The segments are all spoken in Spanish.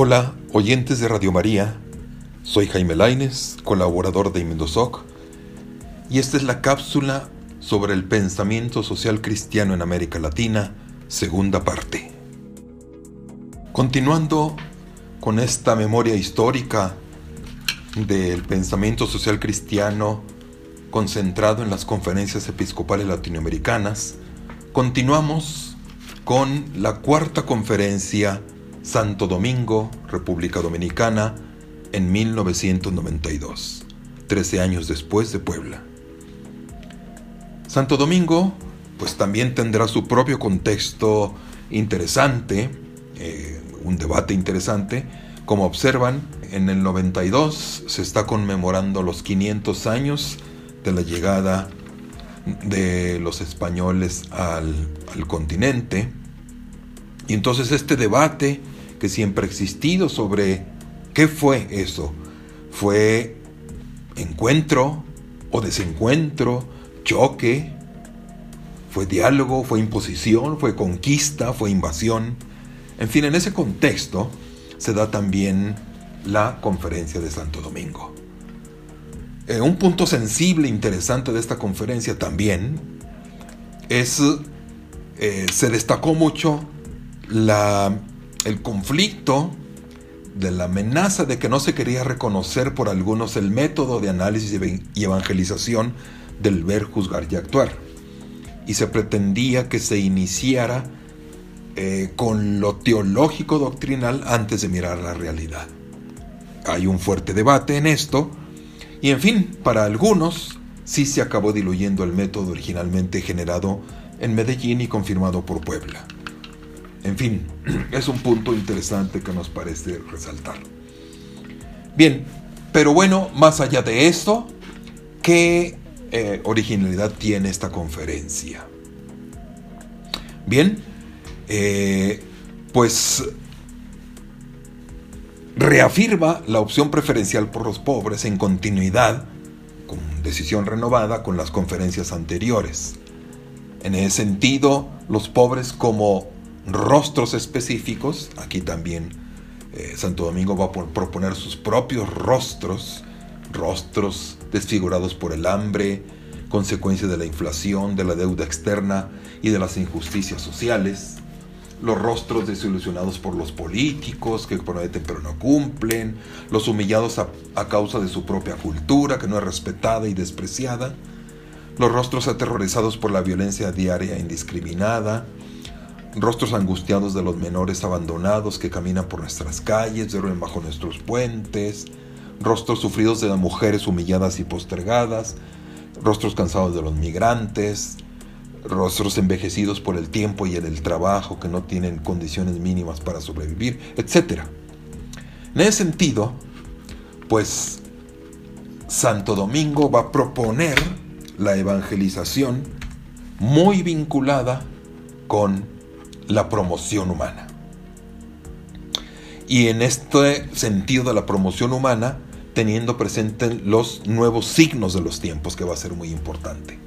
Hola, oyentes de Radio María. Soy Jaime Laines, colaborador de Indosoc, y esta es la cápsula sobre el pensamiento social cristiano en América Latina, segunda parte. Continuando con esta memoria histórica del pensamiento social cristiano concentrado en las conferencias episcopales latinoamericanas, continuamos con la cuarta conferencia Santo Domingo, República Dominicana, en 1992, 13 años después de Puebla. Santo Domingo, pues también tendrá su propio contexto interesante, eh, un debate interesante. Como observan, en el 92 se está conmemorando los 500 años de la llegada de los españoles al, al continente. Y entonces este debate que siempre ha existido sobre qué fue eso. ¿Fue encuentro o desencuentro, choque? ¿Fue diálogo? ¿Fue imposición? ¿Fue conquista? ¿Fue invasión? En fin, en ese contexto se da también la conferencia de Santo Domingo. Eh, un punto sensible interesante de esta conferencia también es, eh, se destacó mucho la el conflicto de la amenaza de que no se quería reconocer por algunos el método de análisis y evangelización del ver, juzgar y actuar. Y se pretendía que se iniciara eh, con lo teológico doctrinal antes de mirar la realidad. Hay un fuerte debate en esto y en fin, para algunos sí se acabó diluyendo el método originalmente generado en Medellín y confirmado por Puebla. En fin, es un punto interesante que nos parece resaltar. Bien, pero bueno, más allá de esto, ¿qué eh, originalidad tiene esta conferencia? Bien, eh, pues reafirma la opción preferencial por los pobres en continuidad, con decisión renovada, con las conferencias anteriores. En ese sentido, los pobres como rostros específicos. Aquí también eh, Santo Domingo va a proponer sus propios rostros, rostros desfigurados por el hambre, consecuencia de la inflación, de la deuda externa y de las injusticias sociales. Los rostros desilusionados por los políticos que prometen pero no cumplen. Los humillados a, causa de su propia cultura que no es respetada y despreciada. Los rostros aterrorizados por la violencia diaria e indiscriminada rostros angustiados de los menores abandonados que caminan por nuestras calles, duermen bajo nuestros puentes, rostros sufridos de las mujeres humilladas y postergadas, rostros cansados de los migrantes, rostros envejecidos por el tiempo y el trabajo que no tienen condiciones mínimas para sobrevivir, etc. En ese sentido, pues Santo Domingo va a proponer la evangelización muy vinculada con la promoción humana. Y en este sentido de la promoción humana, teniendo presente los nuevos signos de los tiempos, que va a ser muy importante.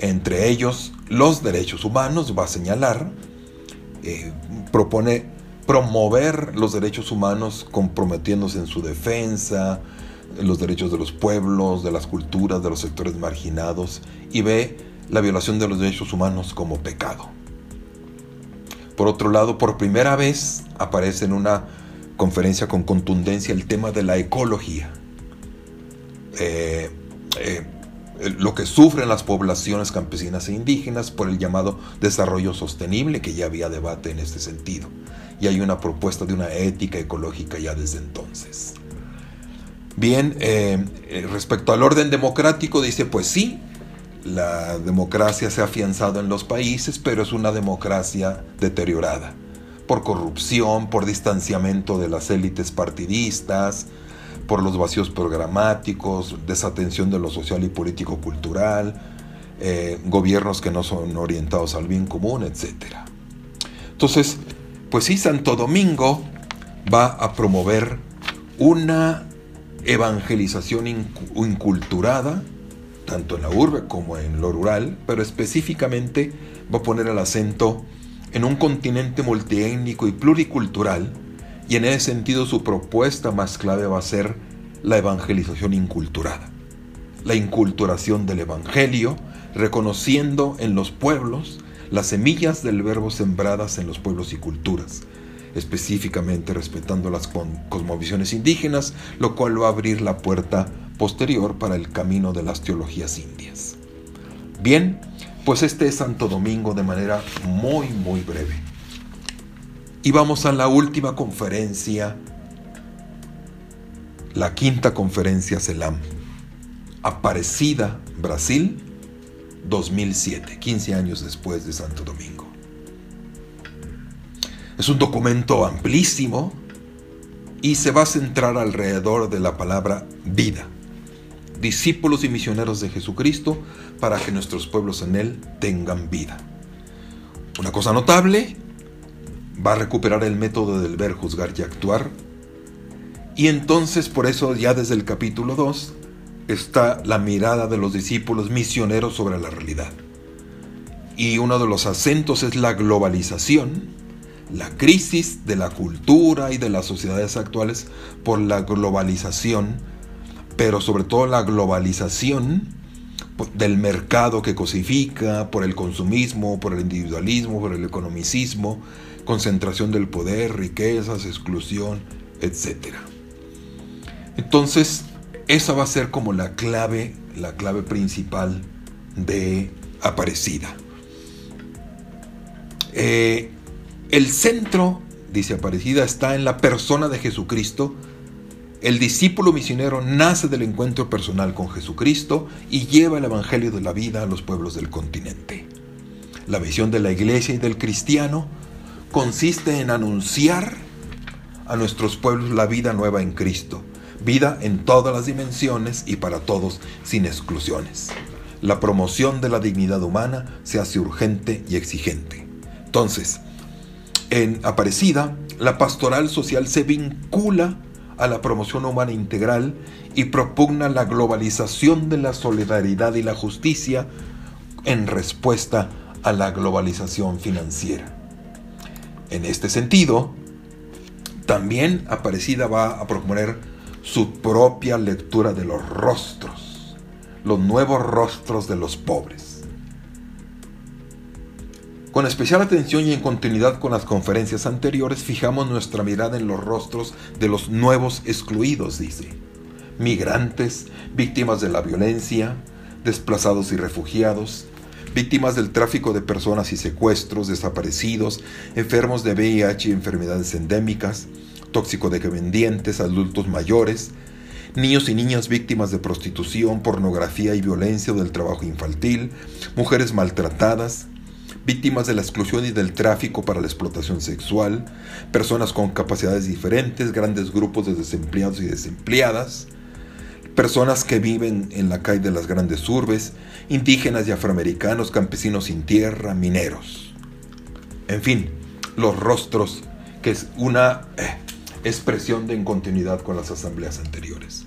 Entre ellos, los derechos humanos, va a señalar, eh, propone promover los derechos humanos comprometiéndose en su defensa, los derechos de los pueblos, de las culturas, de los sectores marginados, y ve la violación de los derechos humanos como pecado. Por otro lado, por primera vez aparece en una conferencia con contundencia el tema de la ecología. Eh, eh, lo que sufren las poblaciones campesinas e indígenas por el llamado desarrollo sostenible, que ya había debate en este sentido. Y hay una propuesta de una ética ecológica ya desde entonces. Bien, eh, respecto al orden democrático, dice, pues sí, la democracia se ha afianzado en los países, pero es una democracia deteriorada por corrupción, por distanciamiento de las élites partidistas, por los vacíos programáticos, desatención de lo social y político-cultural, eh, gobiernos que no son orientados al bien común, etc. Entonces, pues sí, Santo Domingo va a promover una evangelización inculturada, tanto en la urbe como en lo rural, pero específicamente va a poner el acento en un continente multiétnico y pluricultural Y en ese sentido su propuesta más clave va a ser la evangelización inculturada. La inculturación del Evangelio, reconociendo en los pueblos las semillas del verbo sembradas en los pueblos y culturas, específicamente respetando las cosmovisiones indígenas, lo cual va a abrir la puerta posterior para el camino de las teologías indias. Bien, pues este es Santo Domingo de manera muy, muy breve. Y vamos a la última conferencia, la quinta conferencia CELAM, Aparecida, Brasil, 2007, 15 años después de Santo Domingo. Es un documento amplísimo y se va a centrar alrededor de la palabra vida. Discípulos y misioneros de Jesucristo para que nuestros pueblos en Él tengan vida. Una cosa notable, va a recuperar el método del ver, juzgar y actuar. Y entonces por eso ya desde el capítulo 2 está la mirada de los discípulos misioneros sobre la realidad. Y uno de los acentos es la globalización la crisis de la cultura y de las sociedades actuales por la globalización, pero sobre todo la globalización del mercado que cosifica, por el consumismo, por el individualismo, por el economicismo, concentración del poder, riquezas, exclusión, etc. Entonces, esa va a ser como la clave, la clave principal de Aparecida. Eh, el centro, dice Aparecida, está en la persona de Jesucristo. El discípulo misionero nace del encuentro personal con Jesucristo y lleva el Evangelio de la vida a los pueblos del continente. La visión de la iglesia y del cristiano consiste en anunciar a nuestros pueblos la vida nueva en Cristo, vida en todas las dimensiones y para todos sin exclusiones. La promoción de la dignidad humana se hace urgente y exigente. Entonces, en Aparecida, la pastoral social se vincula a la promoción humana integral y propugna la globalización de la solidaridad y la justicia en respuesta a la globalización financiera. En este sentido, también Aparecida va a proponer su propia lectura de los rostros, los nuevos rostros de los pobres. Con especial atención y en continuidad con las conferencias anteriores, fijamos nuestra mirada en los rostros de los nuevos excluidos, dice. Migrantes, víctimas de la violencia, desplazados y refugiados, víctimas del tráfico de personas y secuestros, desaparecidos, enfermos de VIH y enfermedades endémicas, toxicodependientes, adultos mayores, niños y niñas víctimas de prostitución, pornografía y violencia o del trabajo infantil, mujeres maltratadas, víctimas de la exclusión y del tráfico para la explotación sexual, personas con capacidades diferentes, grandes grupos de desempleados y desempleadas, personas que viven en la calle de las grandes urbes, indígenas y afroamericanos, campesinos sin tierra, mineros. En fin, los rostros, que es una eh, expresión de incontinuidad con las asambleas anteriores.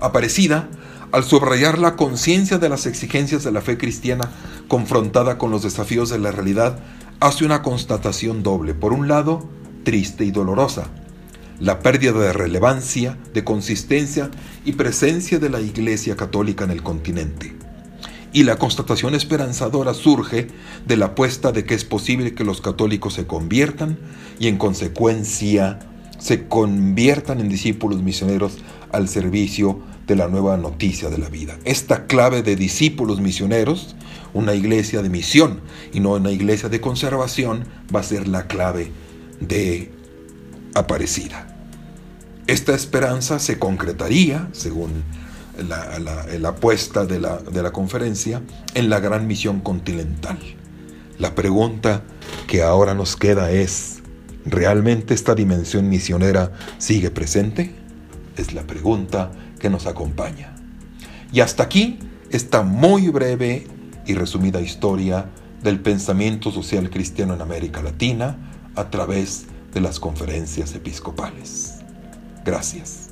Aparecida al subrayar la conciencia de las exigencias de la fe cristiana confrontada con los desafíos de la realidad, hace una constatación doble. Por un lado, triste y dolorosa, la pérdida de relevancia, de consistencia y presencia de la Iglesia Católica en el continente. Y la constatación esperanzadora surge de la apuesta de que es posible que los católicos se conviertan y en consecuencia se conviertan en discípulos misioneros al servicio de la nueva noticia de la vida. Esta clave de discípulos misioneros, una iglesia de misión y no una iglesia de conservación, va a ser la clave de Aparecida. Esta esperanza se concretaría, según la, apuesta de la, de la conferencia, en la gran misión continental. La pregunta que ahora nos queda es, ¿realmente esta dimensión misionera sigue presente? Es la pregunta que nos acompaña. Y hasta aquí esta muy breve y resumida historia del pensamiento social cristiano en América Latina a través de las conferencias episcopales. Gracias.